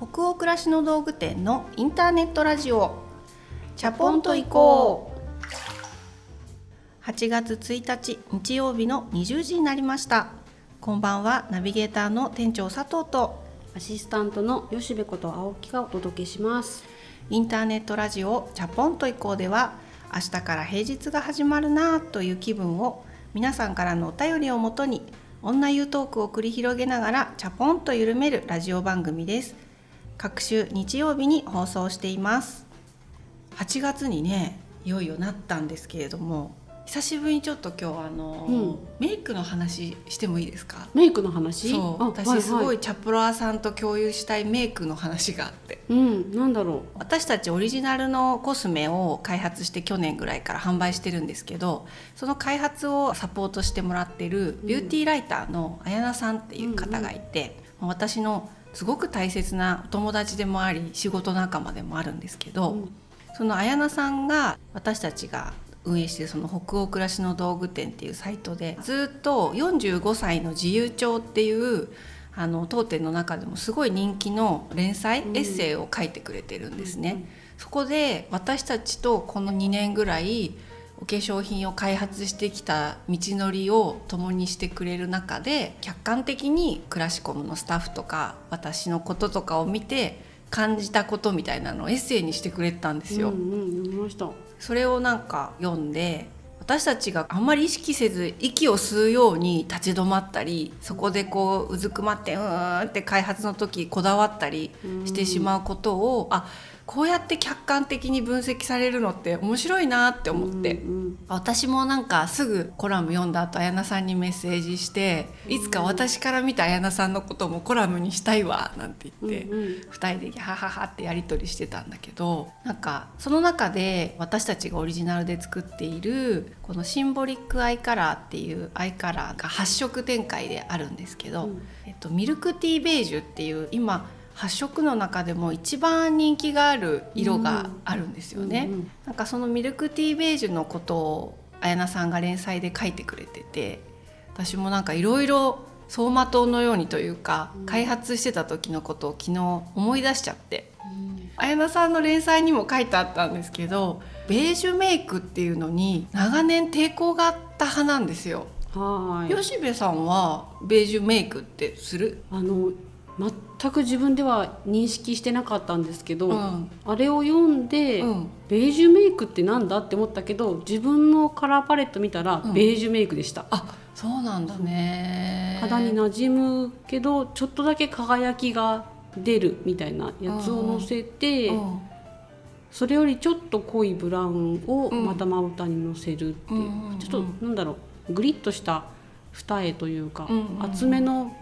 北欧暮らしの道具店のインターネットラジオ。チャポンと行こう。8月1日日曜日の20時になりました。こんばんはナビゲーターの店長佐藤と。アシスタントの吉部こと青木がお届けします。インターネットラジオチャポンと行こうでは明日から平日が始まるなという気分を皆さんからのお便りをもとに女湯トークを繰り広げながらチャポンと緩めるラジオ番組です各週日曜日に放送しています。8月にねいよいよなったんですけれども久しぶりにちょっと今日あの、うん、メイクの話してもいいですか？メイクの話？そう。私すごいチャプロアさんと共有したいメイクの話があって。うん。なんだろう。私たちオリジナルのコスメを開発して去年ぐらいから販売してるんですけどその開発をサポートしてもらってるビューティーライターの綾菜さんっていう方がいて、うんうん、私のすごく大切なお友達でもあり仕事仲間でもあるんですけど、うん、その綾菜さんが私たちが運営しているその北欧暮らしの道具店っていうサイトでずっと45歳の自由帳っていうあの当店の中でもすごい人気の連載、エッセイを書いてくれてるんですね。うん、そこで私たちとこの2年ぐらいお化粧品を開発してきた道のりを共にしてくれる中で客観的にクラシコムのスタッフとか私のこととかを見て感じたことみたいなのをエッセイにしてくれたんですよ。うんうん、読みましたそれをなんか読んで私たちがあんまり意識せず息を吸うように立ち止まったりそこでこううずくまってうーんって開発の時こだわったりしてしまうことをあこうやって客観的に分析されるのって面白いなって思って、うんうん、私もなんかすぐコラム読んだ後綾菜さんにメッセージしていつか私から見た綾菜さんのこともコラムにしたいわなんて言って、うんうん、2人でハハハってやり取りしてたんだけどなんかその中で私たちがオリジナルで作っているこのシンボリックアイカラーっていうアイカラーが8色展開であるんですけど、うん、えっと、ミルクティーベージュっていう今8色の中でも一番人気がある色があるんですよね、うんうん、なんかそのミルクティーベージュのことを綾菜さんが連載で書いてくれてて私もなんかいろいろ走馬灯のようにというか、うん、開発してた時のことを昨日思い出しちゃって、綾菜さんの連載にも書いてあったんですけどベージュメイクっていうのに長年抵抗があった派なんですよ。はい。吉部さんはベージュメイクってする？あの全く自分では認識してなかったんですけど、うん、あれを読んで、うん、ベージュメイクってなんだって思ったけど自分のカラーパレット見たら、ベージュメイクでした。あそうなんだね。肌になじむけどちょっとだけ輝きが出るみたいなやつをのせて、それよりちょっと濃いブラウンをまたまぶたにのせるっていう、ちょっとなんだろうグリッとした二重というか、厚めの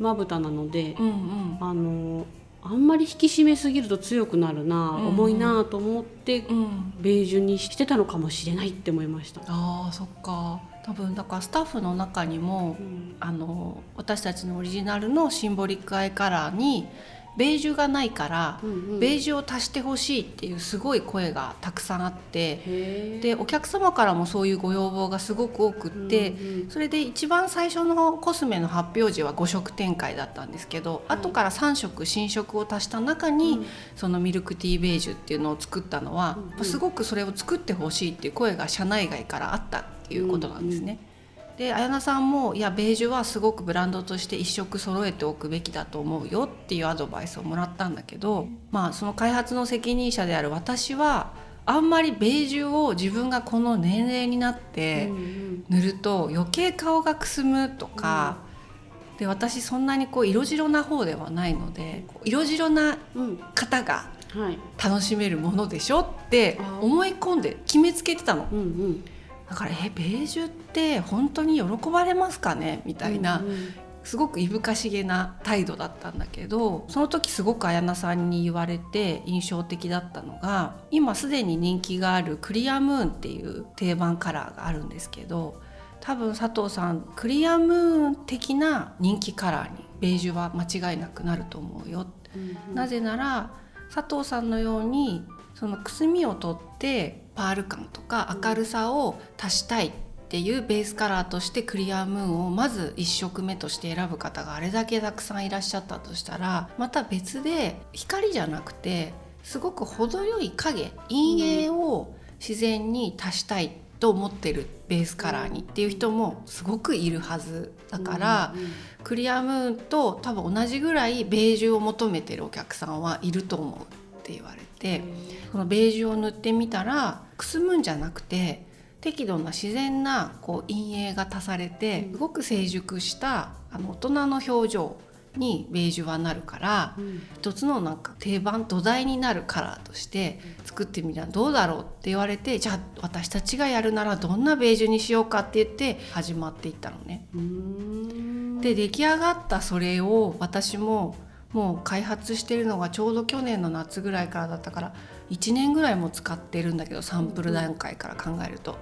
まぶたなので、うんうん、あのあんまり引き締めすぎると強くなるな、うんうん、重いなと思って、うん、ベージュにしてたのかもしれないって思いました。あそっか。多分だからスタッフの中にも、うん、あの私たちのオリジナルのシンボリックアイカラーにベージュがないから、うんうん、ベージュを足してほしいっていうすごい声がたくさんあってでお客様からもそういうご要望がすごく多くって、うんうん、それで一番最初のコスメの発表時は5色展開だったんですけど、うん、後から3色新色を足した中に、うん、そのミルクティーベージュっていうのを作ったのは、うんうん、すごくそれを作ってほしいっていう声が社内外からあったっていうことなんですね。うんうんで綾菜さんもいやベージュはすごくブランドとして一色揃えておくべきだと思うよっていうアドバイスをもらったんだけど、まあその開発の責任者である私はあんまりベージュを自分がこの年齢になって塗ると余計顔がくすむとか、で私そんなにこう色白な方ではないので色白な方が楽しめるものでしょって思い込んで決めつけてたの。うんうんだからえベージュって本当に喜ばれますかね？みたいな、うんうん、すごくいぶかしげな態度だったんだけどその時すごく綾菜さんに言われて印象的だったのが今すでに人気があるクリアムーンっていう定番カラーがあるんですけど多分佐藤さんクリアムーン的な人気カラーにベージュは間違いなくなると思うよ、うんうん、なぜなら佐藤さんのようにそのくすみを取ってパール感とか明るさを足したいっっていうベースカラーとしてクリアムーンをまず1色目として選ぶ方があれだけたくさんいらっしゃったとしたらまた別で光じゃなくてすごく程よい影陰影を自然に足したいと思ってるベースカラーにっていう人もすごくいるはずだから、クリアムーンと多分同じぐらいベージュを求めてるお客さんはいると思うって言われてそのベージュを塗ってみたらくすむんじゃなくて適度な自然なこう陰影が足されてすごく成熟したあの大人の表情にベージュはなるから、うん、一つのなんか定番土台になるカラーとして作ってみたらどうだろうって言われてじゃあ私たちがやるならどんなベージュにしようかって言って始まっていったのね。で出来上がったそれを私ももう開発してるのがちょうど去年の夏ぐらいからだったから1年ぐらいも使ってるんだけどサンプル段階から考えると。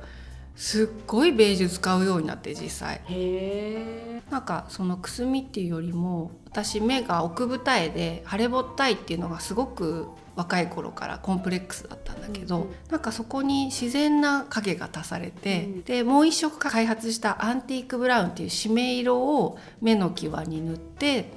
すっごいベージュ使うようになって実際。へなんかそのくすみっていうよりも私目が奥二重で腫れぼったいっていうのがすごく若い頃からコンプレックスだったんだけど、うん、なんかそこに自然な影が足されて、うん、でもう一色開発したアンティークブラウンっていう締め色を目の際に塗って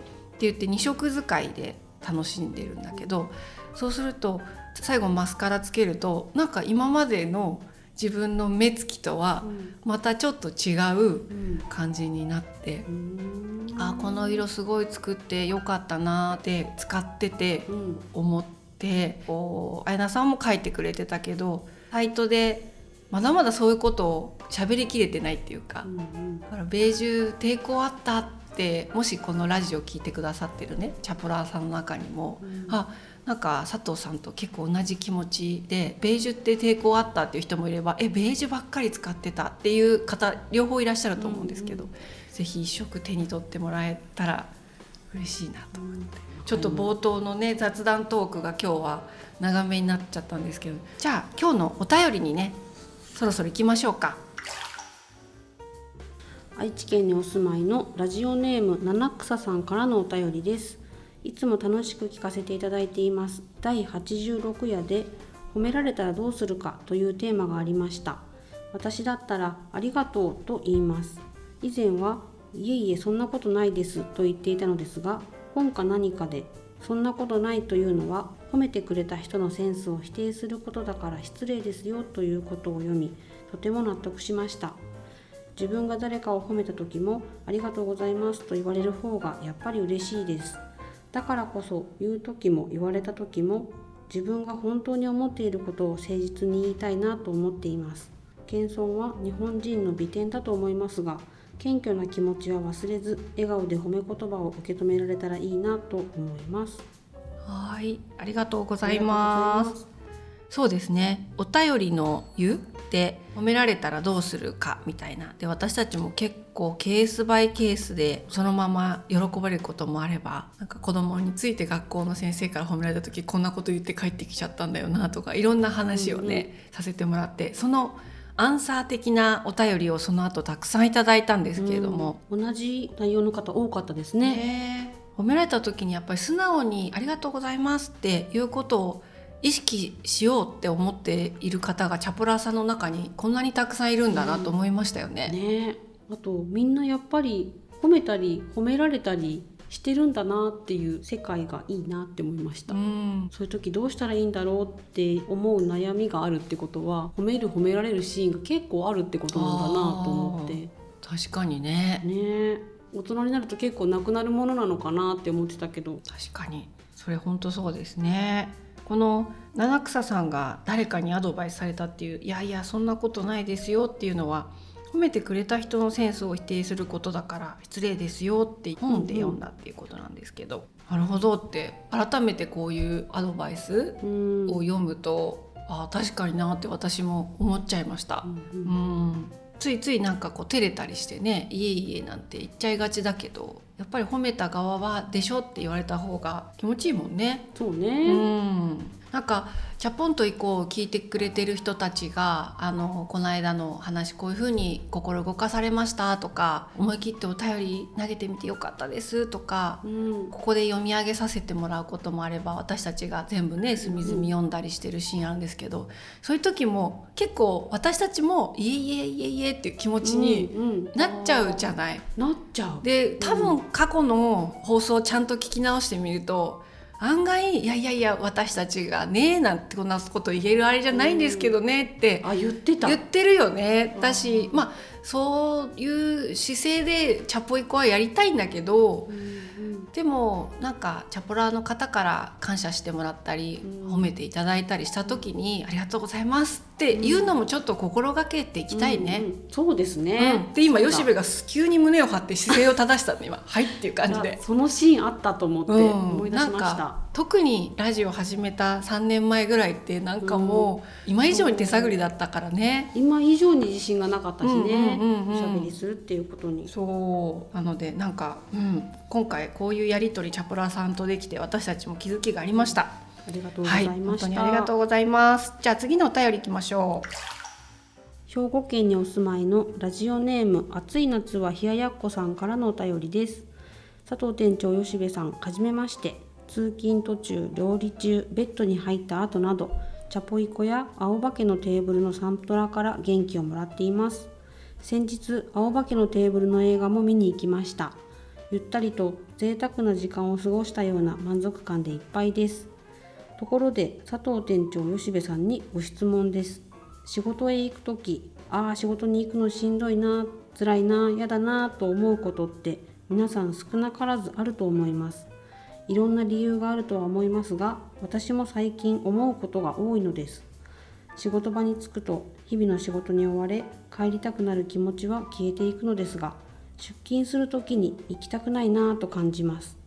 言って2色使いで楽しんでるんだけどそうすると最後マスカラつけるとなんか今までの自分の目つきとはまたちょっと違う感じになって、うん、あこの色すごい作ってよかったなって使ってて思って、こう綾菜さんも書いてくれてたけどサイトでまだまだそういうことを喋りきれてないっていうか、うんうん、だからベージュ抵抗あったってもしこのラジオ聞いてくださってるねチャポラーさんの中にも、うん、あなんか佐藤さんと結構同じ気持ちでベージュって抵抗あったっていう人もいればえベージュばっかり使ってたっていう方両方いらっしゃると思うんですけど、うん。うん、ぜひ一色手に取ってもらえたら嬉しいなと思って、うん、ちょっと冒頭のね雑談トークが今日は長めになっちゃったんですけどじゃあ今日のお便りにねそろそろ行きましょうか。愛知県にお住まいのラジオネーム七草さんからのお便りです。いつも楽しく聞かせていただいています。第86夜で褒められたらどうするかというテーマがありました。私だったらありがとうと言います。以前はいえいえそんなことないですと言っていたのですが本か何かでそんなことないというのは褒めてくれた人のセンスを否定することだから失礼ですよということを読みとても納得しました。自分が誰かを褒めた時もありがとうございますと言われる方がやっぱり嬉しいです。だからこそ言う時も言われた時も自分が本当に思っていることを誠実に言いたいなと思っています。謙遜は日本人の美点だと思いますが謙虚な気持ちは忘れず笑顔で褒め言葉を受け止められたらいいなと思います。はいありがとうございます。そうですね。お便りの「湯」で褒められたらどうするかみたいな。で私たちも結構ケースバイケースでそのまま喜ばれることもあればなんか子供について学校の先生から褒められた時こんなこと言って帰ってきちゃったんだよなとかいろんな話をね、うんうん、させてもらってそのアンサー的なお便りをその後たくさんいただいたんですけれども、うん、同じ内容の方多かったですね。褒められた時にやっぱり素直に「ありがとうございます」っていうことを意識しようって思っている方がチャポラーさんの中にこんなにたくさんいるんだなと思いましたよね。うん、ね。あとみんなやっぱり褒めたり褒められたりしてるんだなっていう世界がいいなって思いました、うん、そういう時どうしたらいいんだろうって思う悩みがあるってことは褒める褒められるシーンが結構あるってことなんだなと思って。確かにね。ね。大人になると結構なくなるものなのかなって思ってたけど。確かに。それ本当そうですねこの七草さんが誰かにアドバイスされたっていういやいやそんなことないですよっていうのは褒めてくれた人のセンスを否定することだから失礼ですよって本で読んだっていうことなんですけど、うんうん、なるほどって改めてこういうアドバイスを読むと、うん、あ確かになって私も思っちゃいました。うん、うんついついなんかこう照れたりしてね「いえいえ」なんて言っちゃいがちだけどやっぱり褒めた側は「でしょ」って言われた方が気持ちいいもんね。そうね、うんなんか「チャポンと行こう」聞いてくれてる人たちがあのこの間の話こういうふうに心動かされましたとか思い切ってお便り投げてみてよかったですとか、うん、ここで読み上げさせてもらうこともあれば私たちが全部ね隅々読んだりしてるシーンあるんですけど、そういう時も結構私たちも「いえいえいえいえ」っていう気持ちになっちゃうじゃない。なっちゃう。で多分過去の放送をちゃんと聞き直してみると案外いやいやいや私たちがねなんてこんなこと言えるあれじゃないんですけどねって、あ言ってた。言ってるよね。だしまあそういう姿勢でチャポイコはやりたいんだけど、うんでもなんかチャポラーの方から感謝してもらったり、褒めていただいたりした時に「ありがとうございます」っていうのもちょっと心がけていきたいね。うんうん、そうですね、で今吉部が急に胸を張って姿勢を正したの今「はい」っていう感じで。そのシーンあったと思って思い出しました。特にラジオ始めた3年前ぐらいってなんかもう今以上に手探りだったからね、今以上に自信がなかったしね。おしゃべりするっていうことに。そう。なのでなんか、うん、今回こういうやり取りチャポラさんとできて私たちも気づきがありましたありがとうございまし本当にありがとうございます。じゃあ次のお便りいきましょう。兵庫県にお住まいのラジオネーム暑い夏は冷ややっこさんからのお便りです。佐藤店長吉部さんはじめまして。通勤途中料理中ベッドに入った後などチャポイコや青化けのテーブルのサントラから元気をもらっています。先日青化けのテーブルの映画も見に行きました。ゆったりと贅沢な時間を過ごしたような満足感でいっぱいですところで佐藤店長吉部さんにご質問です。仕事へ行く時ああ仕事に行くのしんどいな辛いな嫌だなと思うことって皆さん少なからずあると思います。いろんな理由があるとは思いますが私も最近思うことが多いのです。仕事場に着くと日々の仕事に追われ帰りたくなる気持ちは消えていくのですが出勤する時に行きたくないなぁと感じます。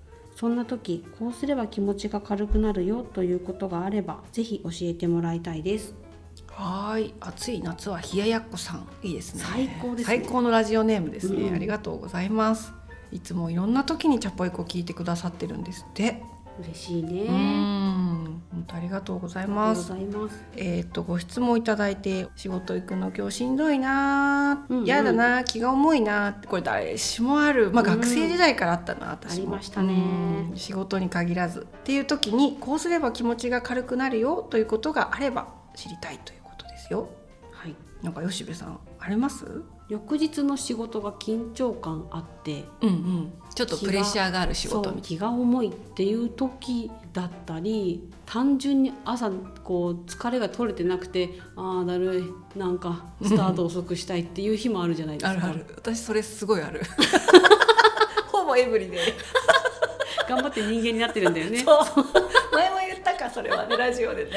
そんな時こうすれば気持ちが軽くなるよということがあればぜひ教えてもらいたいです。はい。暑い夏は冷ややっこさん。いいですね。最高です、ね、最高のラジオネームですね、うん、ありがとうございます。いつもいろんな時にチャポイコ聞いてくださってるんですって嬉しいね。うん本当ありがとうございます。えっ、ー、とご質問いただいて仕事行くの今日しんどいな嫌、うんうん、だな気が重いなってこれ誰しもあるまあ学生時代からあったな、うん、私も。ありましたね。仕事に限らず。っていう時にこうすれば気持ちが軽くなるよということがあれば知りたいということですよ。はい。なんか吉部さんあります？翌日の仕事が緊張感あって、うんうん、ちょっとプレッシャーがある仕事。気が重いっていう時だったり単純に朝こう疲れが取れてなくてああだるい。なんかスタート遅くしたいっていう日もあるじゃないですか。あるある。私それすごいある。ほぼエブリデイ。頑張って人間になってるんだよね。前も言ったかそれはねラジオでね、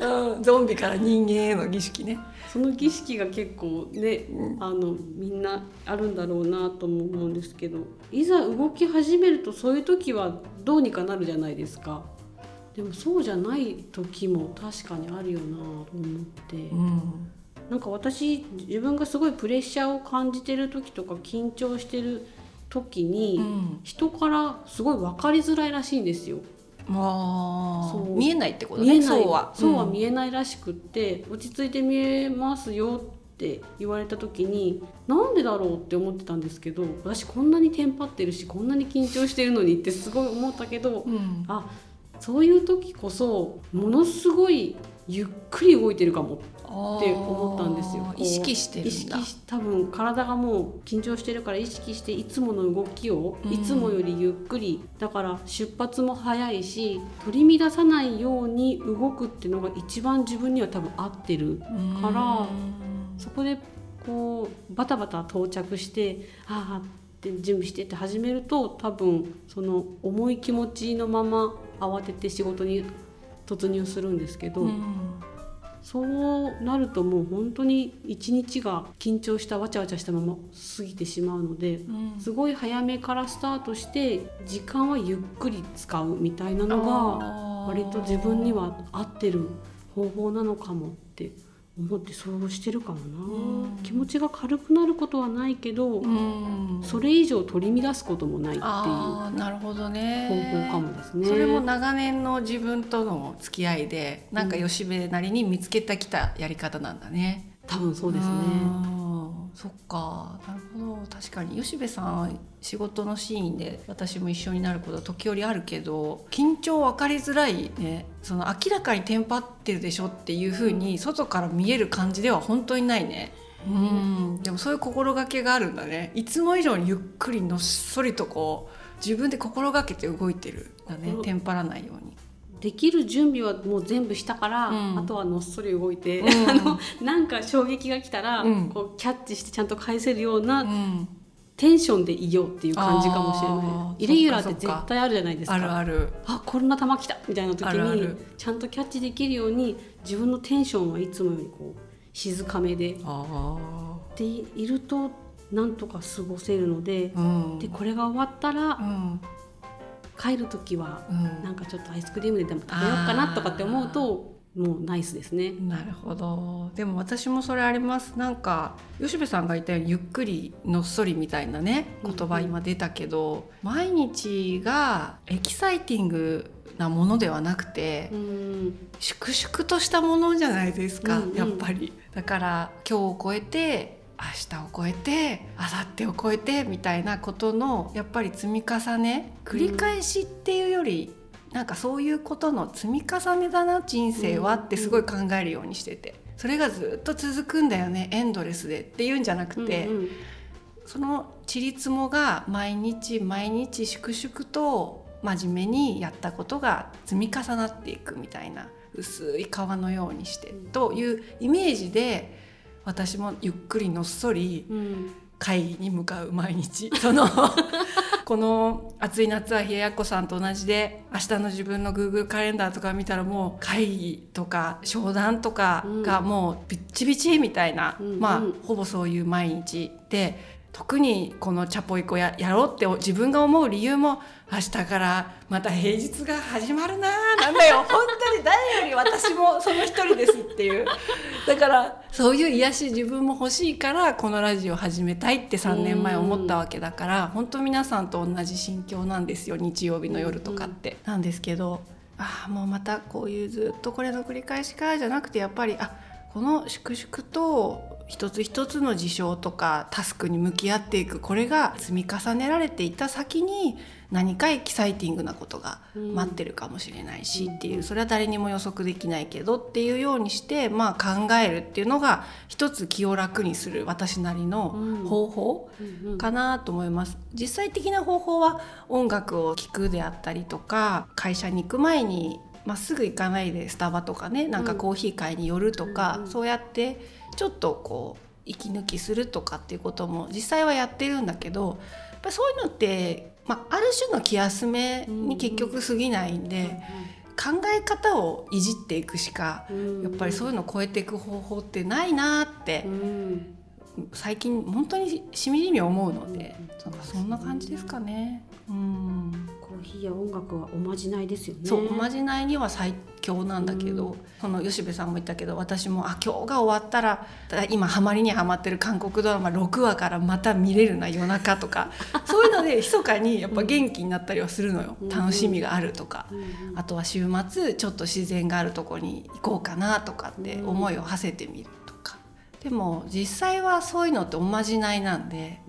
うん、ゾンビから人間への儀式ね。その儀式が結構ね、うん、あのみんなあるんだろうなとも思うんですけどいざ動き始めるとそういう時はどうにかなるじゃないですか。でもそうじゃない時も確かにあるよなと思って、うん、なんか私自分がすごいプレッシャーを感じてる時とか緊張してる時に、うん、人からすごい分かりづらいらしいんですよ。あそう。見えないってことねそうは。そうは見えないらしくって、うん、落ち着いて見えますよって言われた時になんでだろうって思ってたんですけど私こんなにテンパってるしこんなに緊張してるのにってすごい思ったけど、うん、あそういう時こそものすごいゆっくり動いてるかもって思ったんですよ。意識してる意識多分体がもう緊張してるから意識していつもの動きを、いつもよりゆっくりだから出発も早いし取り乱さないように動くっていうのが一番自分には多分合ってるからそこでこうバタバタ到着してああって準備してって始めると多分その重い気持ちのまま慌てて仕事に突入するんですけど、うん、そうなるともう本当に一日が緊張したわちゃわちゃしたまま過ぎてしまうので、うん、すごい早めからスタートして時間はゆっくり使うみたいなのが割と自分には合ってる方法なのかもって思ってそうしてるかもな、気持ちが軽くなることはないけど、それ以上取り乱すこともないっていうなるほどね。方法かもですね。それも長年の自分との付き合いでなんか吉部なりに見つけてきたやり方なんだね、うん、多分そうですね。そっか。なるほど。確かに。吉部さん仕事のシーンで私も一緒になることは時折あるけど緊張分かりづらいねその明らかにテンパってるでしょっていうふうに外から見える感じでは本当にないね。うん。でもそういう心がけがあるんだね。いつも以上にゆっくりのっそりとこう自分で心がけて動いてるんだねテンパらないように。できる準備はもう全部したから、うん、あとはのっそり動いて、うん、あのなんか衝撃が来たら、うん、こうキャッチしてちゃんと返せるような、テンションでいようっていう感じかもしれない。イレギュラーって絶対あるじゃないですか。あるある。あこんな球来たみたいな時にちゃんとキャッチできるように自分のテンションはいつもよりこう静かめで。でいるとなんとか過ごせるので,、でこれが終わったら、帰る時は、うん、なんかちょっとアイスクリームででも食べようかなとかって思うともうナイスですね。なるほど。でも私もそれあります。なんか吉部さんが言ったようにゆっくりのっそりみたいなね言葉今出たけど、うん、毎日がエキサイティングなものではなくて、うん、粛々としたものじゃないですか、うんうん、やっぱり。だから今日を超えて明日を超えて明後日を超えてみたいなことのやっぱり積み重ね繰り返しっていうより、うん、なんかそういうことの積み重ねだな人生はってすごい考えるようにしてて。それがずっと続くんだよねエンドレスでっていうんじゃなくて、うんうん、そのちりつもが毎日毎日粛々と真面目にやったことが積み重なっていくみたいな薄い川のようにしてというイメージで私もゆっくりのっそり会議に向かう毎日、そのこの暑い夏は冷ややっこさんと同じで明日の自分の Google カレンダーとか見たらもう会議とか商談とかがもうビッチビチみたいな、うん、まあほぼそういう毎日で特にこのチャポイコややろうって自分が思う理由も明日からまた平日が始まるなーなんだよ。本当に誰より私もその一人ですっていう。だからそういう癒し自分も欲しいからこのラジオ始めたいって3年前思ったわけだから本当皆さんと同じ心境なんですよ日曜日の夜とかって。なんですけどああもうまたこういうずっとこれの繰り返しかじゃなくてやっぱりあこの粛々と一つ一つの事象とかタスクに向き合っていくこれが積み重ねられていった先に何かエキサイティングなことが待ってるかもしれないしっていうそれは誰にも予測できないけどっていうようにしてまあ考えるっていうのが一つ気を楽にする私なりの方法かなと思います。実際的な方法は音楽を聴くであったりとか会社に行く前にまっすぐ行かないでスタバとかねなんかコーヒー買いに寄るとか、そうやってちょっとこう息抜きするとかっていうことも実際はやってるんだけどやっぱそういうのって、まあ、ある種の気休めに結局過ぎないんで。考え方をいじっていくしかやっぱりそういうのを超えていく方法ってないなって最近本当にしみじみ思うのでそんな感じですかね。うん。コーヒーや音楽はおまじないですよね。そうおまじないには最強なんだけど、うん、その吉部さんも言ったけど私もあ今日が終わったら今ハマりにはまってる韓国ドラマ6話からまた見れるな夜中とか。そういうので密かにやっぱ元気になったりはするのよ、うん、楽しみがあるとか、うん、あとは週末ちょっと自然があるとこに行こうかなとかって思いを馳せてみるでも実際はそういうのっておまじないなんで。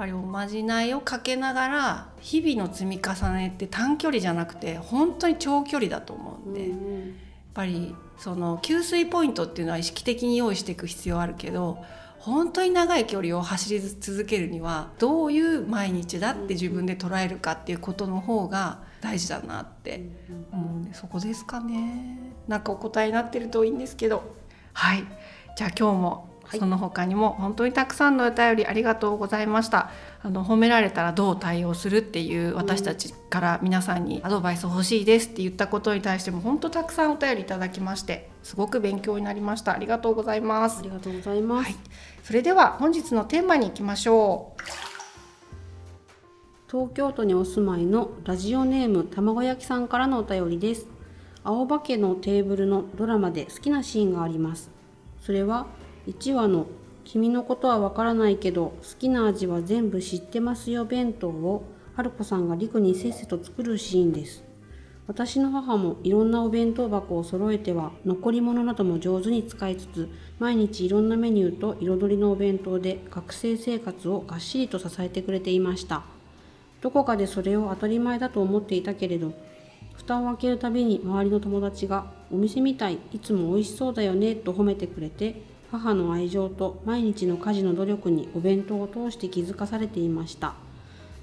やっぱりおまじないをかけながら日々の積み重ねって短距離じゃなくて本当に長距離だと思うんで、うん、やっぱりその給水ポイントっていうのは意識的に用意していく必要あるけど本当に長い距離を走り続けるにはどういう毎日だって自分で捉えるかっていうことの方が大事だなって思うんでそこですかね。なんかお答えになってるといいんですけどはいじゃあ今日もその他にも本当にたくさんのお便りありがとうございました。あの褒められたらどう対応するっていう私たちから皆さんにアドバイス欲しいですって言ったことに対しても本当たくさんお便りいただきましてすごく勉強になりました。ありがとうございます。ありがとうございます、はい、それでは本日のテーマに行きましょう。東京都にお住まいのラジオネーム卵焼きさんからのお便りです。青葉家のテーブルのドラマで好きなシーンがありますそれは1話の「君のことはわからないけど好きな味は全部知ってますよ弁当」を春子さんが陸にせっせと作るシーンです。私の母もいろんなお弁当箱を揃えては残り物なども上手に使いつつ毎日いろんなメニューと彩りのお弁当で学生生活をがっしりと支えてくれていました。どこかでそれを当たり前だと思っていたけれど蓋を開けるたびに周りの友達が「お店みたいいつも美味しそうだよね」と褒めてくれて母の愛情と毎日の家事の努力にお弁当を通して気づかされていました。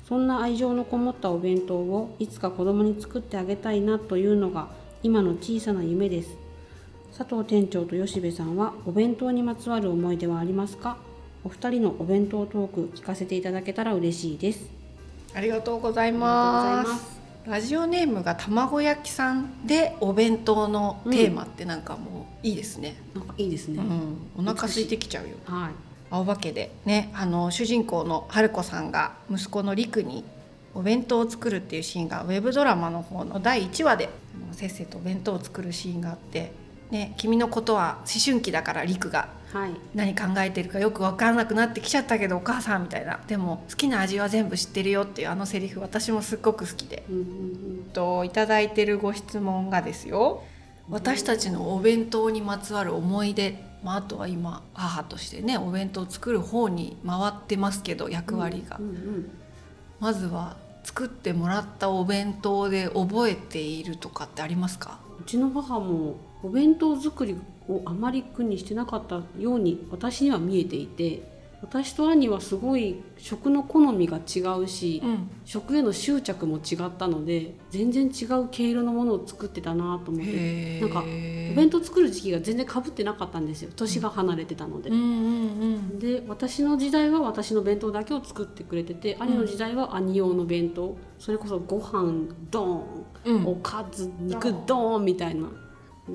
そんな愛情のこもったお弁当をいつか子供に作ってあげたいなというのが今の小さな夢です。佐藤店長と吉部さんはお弁当にまつわる思い出はありますか？お二人のお弁当トーク聞かせていただけたら嬉しいです。ありがとうございますラジオネームが卵焼きさんでお弁当のテーマってなんかもういいですね、なんかいいですね、うん、お腹空いてきちゃうよ。はい。お化けで。ねあの主人公の春子さんが息子の陸にお弁当を作るっていうシーンがウェブドラマの方の第1話でせっせとお弁当を作るシーンがあって「ね、君のことは思春期だから陸が。はい。何考えてるかよく分からなくなってきちゃったけどお母さん」みたいな。でも好きな味は全部知ってるよっていうあのセリフ私もすっごく好きで。うんうんといただいてるご質問がですよ。私たちのお弁当にまつわる思い出、まあ、あとは今母としてねお弁当を作る方に回ってますけど役割が、うんうん。まずは作ってもらったお弁当で覚えているとかってありますか？うちの母もお弁当作りをあまり苦にしてなかったように私には見えていて私と兄はすごい食の好みが違うし、ん。食への執着も違ったので全然違う毛色のものを作ってたなと思ってへなんかお弁当作る時期が全然かぶってなかったんですよ。年が離れてたので。で私の時代は私の弁当だけを作ってくれてて兄の時代は兄用の弁当。それこそご飯ドーンうん。おかず肉ドーンみたいな。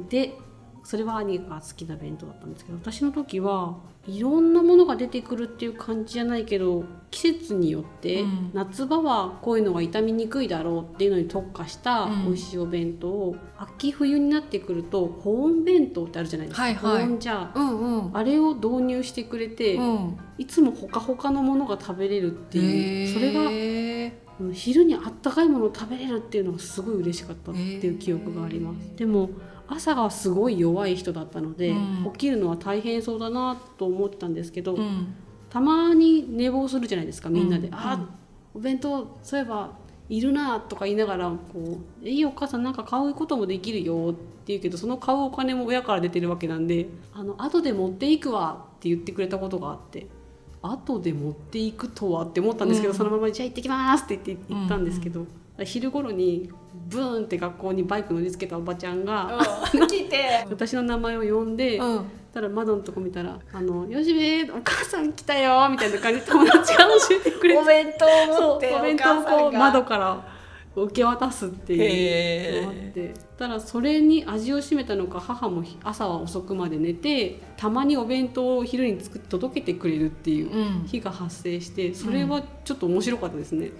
でそれは兄が好きな弁当だったんですけど私の時はいろんなものが出てくるっていう感じじゃないけど季節によって、うん。夏場はこういうのが傷みにくいだろうっていうのに特化したうん。美味しいお弁当を、秋冬になってくると保温弁当ってあるじゃないですか、はいはい。保温ジャー。うんうん。あれを導入してくれて、うん。いつもほかほかのものが食べれるっていうそれが昼にあったかいものを食べれるっていうのがすごい嬉しかったっていう記憶があります。でも朝がすごい弱い人だったので、うん。起きるのは大変そうだなと思ってたんですけど、ーうん。たまに寝坊するじゃないですかみんなで「うん。あお弁当そういえばいるな」とか言いながらこう「いいお母さんなんか買うこともできるよ」って言うけどその買うお金も親から出てるわけなんで「あの後で持っていくわ」って言ってくれたことがあって。後で持っていくとはって思ったんですけど、うん。そのまま「じゃあ行ってきます」って言って行ったんですけど、昼頃にブーンって学校にバイク乗りつけたおばちゃんが、聞いて。私の名前を呼んで、うん。たら窓のとこ見たら「あのよしべお母さん来たよ」みたいな感じで友達が教えてくれてお弁当を持ってお弁当をこう窓から受け渡すっていうのがあってただそれに味を占めたのか母も朝は遅くまで寝てたまにお弁当を昼に作って届けてくれるっていううん。日が発生してそれはちょっと面白かったですね。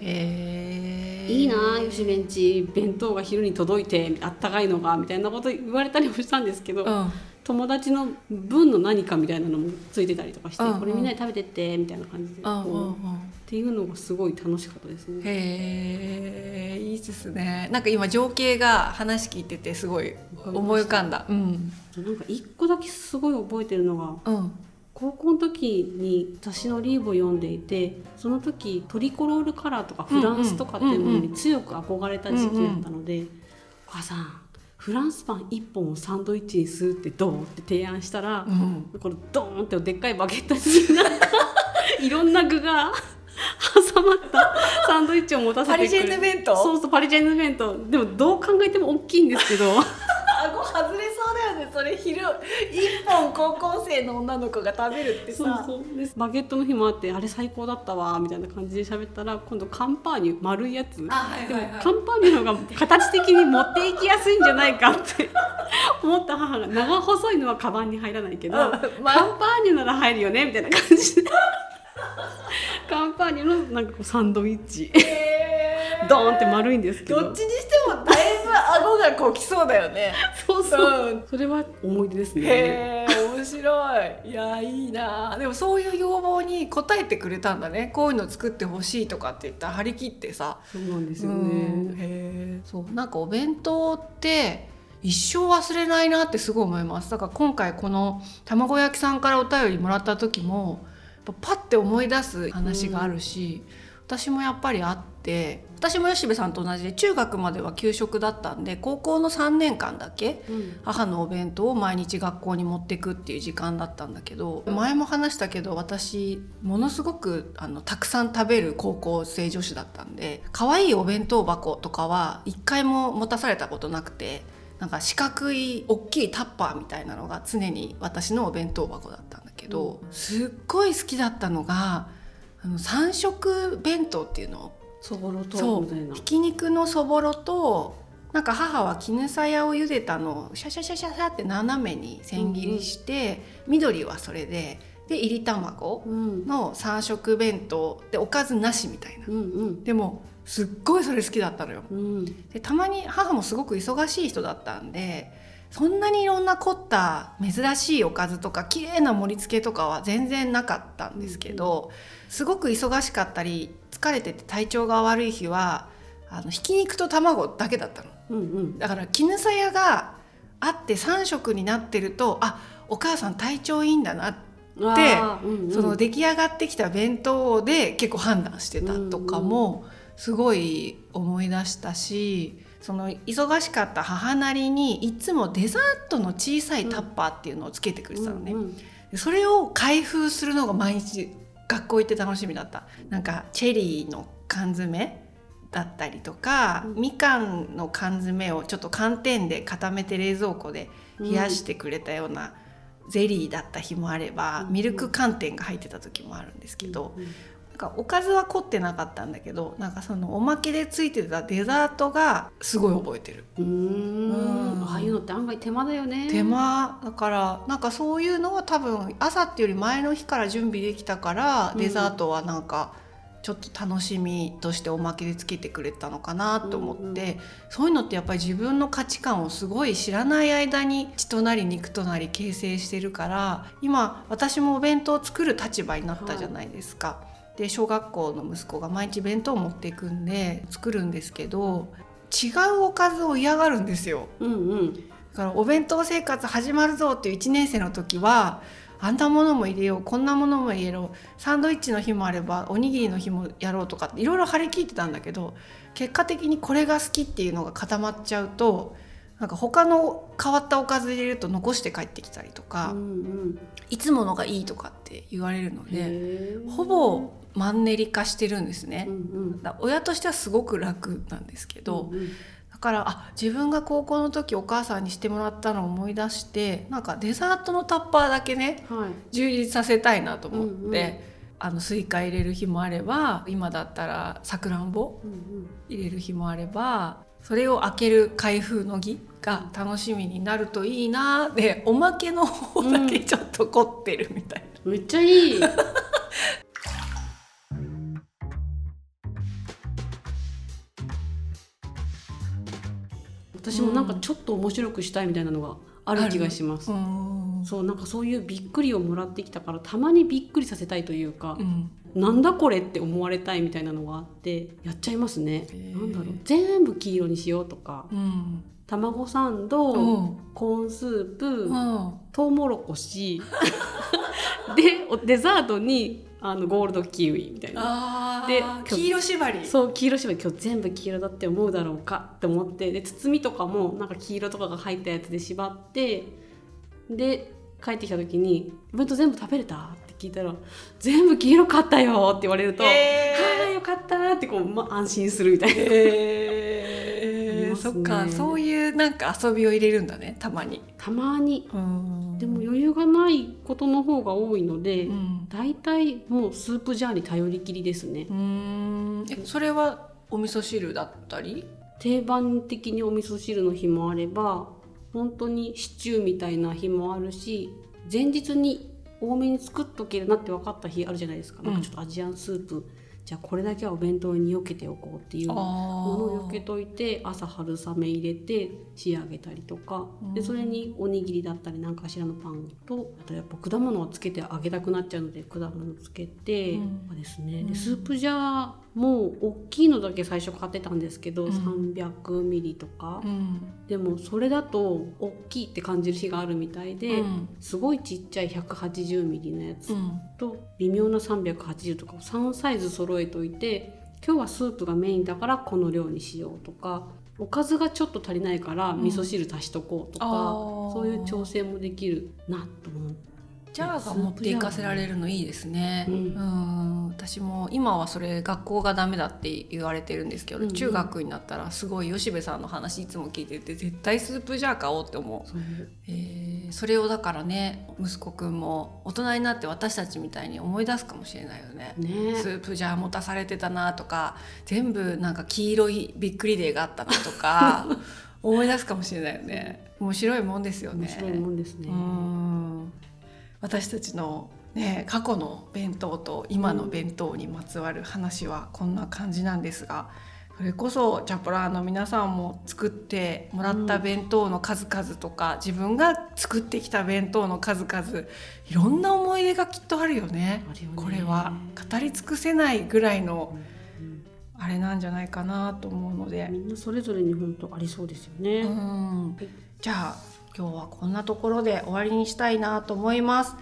いいなあよしベンチ弁当が昼に届いてあったかいのがみたいなこと言われたりもしたんですけど、うん友達の分の何かみたいなのもついてたりとかして、うんうん。これみんなで食べてってみたいな感じでこう、うんうん。うんっていうのがすごい楽しかったですね。へえいいですね。なんか今情景が話聞いててすごい思い浮かんだ。うん。なんか一個だけすごい覚えてるのがうん。高校の時に雑誌のリーブを読んでいてその時トリコロールカラーとかフランスとかっていうものに強く憧れた時期だったので「お母さんフランスパン1本をサンドイッチにするってどう?」って提案したら、うん。これドーンってでっかいバゲットに いろんな具が 挟まったサンドイッチを持たせてくれパリジェンヌ弁当？そうそうパリジェンヌ弁当。でもどう考えても大きいんですけど。顎外れそれ昼一本高校生の女の子が食べるってそうそう。でバゲットの日もあってあれ最高だったわみたいな感じで喋ったら今度カンパーニュ丸いやつ。あはいでもはい。はいカンパーニュの方が形的に持っていきやすいんじゃないかって思った母が。長細いのはカバンに入らないけど、うんまカンパーニュなら入るよねみたいな感じで。カンパーニュのなんかこうサンドイッチ。へー。ドーンって丸いんですけど。どっちにしてもだいぶ顎がこきそうだよね。そうそう、うん。それは思い出ですね。へえ面面白い。いやいいな。でもそういう要望に応えてくれたんだね。こういうの作ってほしいとかって言った。ら張り切ってさ。そうなんですようん。ね。へーそう。なんかお弁当って一生忘れないなってすごい思います。だから今回この卵焼きさんからお便りもらった時もパッて思い出す話があるし、私もやっぱりあって私も吉部さんと同じで中学までは給食だったんで高校の3年間だけうん。母のお弁当を毎日学校に持ってくっていう時間だったんだけど前も話したけど私ものすごくあのたくさん食べる高校生女子だったんで可愛いお弁当箱とかは一回も持たされたことなくてなんか四角い大きいタッパーみたいなのが常に私のお弁当箱だったんだけど、すっごい好きだったのがあの三色弁当っていうのそぼろとひ。き肉のそぼろとなんか母は絹さやを茹でたのをシャシャシャシャシャって斜めに千切りして、緑はそれででいり卵うん。の三色弁当でおかずなしみたいな。うんうん。でもすっごいそれ好きだったのよ。うん。でたまに母もすごく忙しい人だったんでそんなにいろんな凝った珍しいおかずとか綺麗な盛り付けとかは全然なかったんですけど、すごく忙しかったり疲れてて体調が悪い日はあのひき肉と卵だけだったの。うんうん。だから絹さやがあって3色になってるとあお母さん体調いいんだなってうんうん。その出来上がってきた弁当で結構判断してたとかもすごい思い出したしその忙しかった母なりにいつもデザートの小さいタッパーっていうのをつけてくれてたのね。うんうん。でそれを開封するのが毎日学校行って楽しみだった。なんかチェリーの缶詰だったりとか、うん。みかんの缶詰をちょっと寒天で固めて冷蔵庫で冷やしてくれたようなゼリーだった日もあれば、うん。ミルク寒天が入ってた時もあるんですけど、うんなんかおかずは凝ってなかったんだけどなんかそのおまけでついてたデザートがすごい覚えてる。うーん。うん。ああいうのって案外手間だよね。手間だからなんかそういうのは多分朝っていうより前の日から準備できたから、うん。デザートはなんかちょっと楽しみとしておまけでつけてくれたのかなと思って、うんうん。そういうのってやっぱり自分の価値観をすごい知らない間に血となり肉となり形成してるから今私もお弁当を作る立場になったじゃないですか。で小学校の息子が毎日弁当を持っていくんで作るんですけど違うおかずを嫌がるんですよ。うんうん。だからお弁当生活始まるぞっていう1年生の時はあんなものも入れようこんなものも入れようサンドイッチの日もあればおにぎりの日もやろうとかいろいろ張り切ってたんだけど結果的にこれが好きっていうのが固まっちゃうとなんか他の変わったおかず入れると残して帰ってきたりとか、うんうん。いつものがいいとかって言われるのでほぼマンネリ化してるんですね。う。んだから親としてはすごく楽なんですけうんど、うん。だからあ自分が高校の時お母さんにしてもらったのを思い出してなんかデザートのタッパーだけねはい。充実させたいなと思って、うんうん。あのスイカ入れる日もあれば今だったらさくらんぼうんうん。入れる日もあればそれを開ける開封の儀が楽しみになるといいなでおまけの方だけちょっと凝ってるみたいな。めっちゃいい 私もなんかちょっと面白くしたいみたいなのがある気がします、うん。そうなんかそういうびっくりをもらってきたからたまにびっくりさせたいというかう、ん。なんだこれって思われたいみたいなのがあってやっちゃいますね。なんだろう全部黄色にしようとかうん。卵サンド、うん。コーンスープ、うん。トウモロコシ でおデザートにあのゴールドキウイみたいなあでー黄色縛りそう黄色縛り今日全部黄色だって思うだろうかって思ってで包みとかもなんか黄色とかが入ったやつで縛ってで帰ってきた時に「お弁当全部食べれた?」って聞いたら「全部黄色かったよ」って言われると「へーはあよかった」ってこう、ま、安心するみたいな。へーそっかそういうなんか遊びを入れるんだねたまに。たまに。うん。でも余裕がないことの方が多いので、うん。だいたいもうスープジャーに頼りきりですね。う。ん。えそれはお味噌汁だったり？定番的にお味噌汁の日もあれば本当にシチューみたいな日もあるし前日に多めに作っとけるなって分かった日あるじゃないですか,、うんなんかちょっとアジアンスープじゃあこれだけはお弁当に避けておこうっていうものを避けといて朝春雨入れて仕上げたりとか、でそれにおにぎりだったり何かしらのパンとあとやっぱ果物をつけてあげたくなっちゃうので果物つけて、うん、ですね。でスープジャーも大きいのだけ最初買ってたんですけど、うん、300ミリとか、うん、でもそれだと大きいって感じる日があるみたいで、うん、すごいちっちゃい180ミリのやつと、微妙な380とかを3サイズ揃えといて今日はスープがメインだからこの量にしようとかおかずがちょっと足りないから味噌汁足しとこうとか、そういう調整もできるなと思って。ジャーが持っていかせられるのいいですね。うん、うん私も今はそれ学校がダメだって言われてるんですけど、うんうん、中学になったらすごい吉部さんの話いつも聞いてて絶対スープジャー買おうって思う。そえー、それをだからね息子くんも大人になって私たちみたいに思い出すかもしれないよね。ねスープジャー持たされてたなとか全部なんか黄色いびっくりデーがあったなとか 思い出すかもしれないよね。面白いもんですよね。面白いもんですね。うん私たちのね、過去の弁当と今の弁当にまつわる話はこんな感じなんですが、それこそチャプラーの皆さんも作ってもらった弁当の数々とか、自分が作ってきた弁当の数々いろんな思い出がきっとあるよね。これは。語り尽くせないぐらいの、あれなんじゃないかなと思うので。みんなそれぞれに本当ありそうですよね。うん、じゃあ今日はこんなところで終わりにしたいなと思います。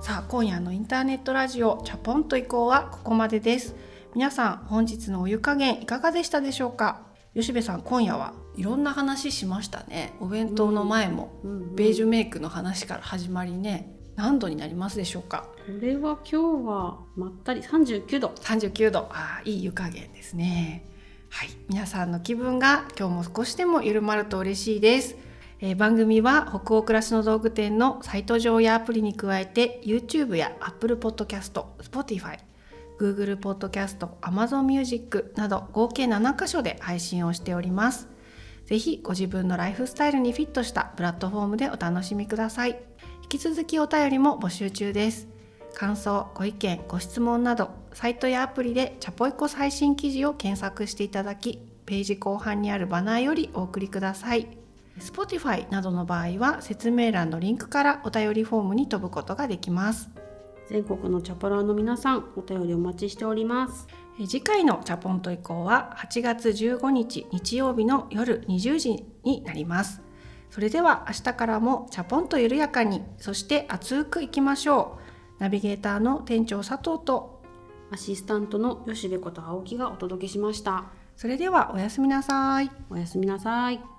さあ今夜のインターネットラジオチャポンと移行はここまでです皆さん本日のお湯加減いかがでしたでしょうか？吉部さん今夜はいろんな話しましたねお弁当の前も、ベージュメイクの話から始まりね何度になりますでしょうか？これは今日はまったり39度。39度。あいい湯加減ですね。はい。皆さんの気分が今日も少しでも緩まると嬉しいです。えー、番組は北欧暮らしの道具店のサイト上やアプリに加えて YouTube や Apple Podcast、Spotify、Google Podcast、Amazon Music など合計7カ所で配信をしております。ぜひご自分のライフスタイルにフィットしたプラットフォームでお楽しみください。引き続きお便りも募集中です。感想、ご意見、ご質問など、サイトやアプリでチャポイコ最新記事を検索していただき、ページ後半にあるバナーよりお送りください。Spotify などの場合は説明欄のリンクからお便りフォームに飛ぶことができます。全国のチャポラーの皆さん、お便りお待ちしております。次回のチャポンと以降は8月15日日曜日の夜20時になります。それでは明日からもチャポンと緩やかにそして熱くいきましょう。ナビゲーターの店長佐藤とアシスタントの吉部こと青木がお届けしました。それではおやすみなさい。おやすみなさい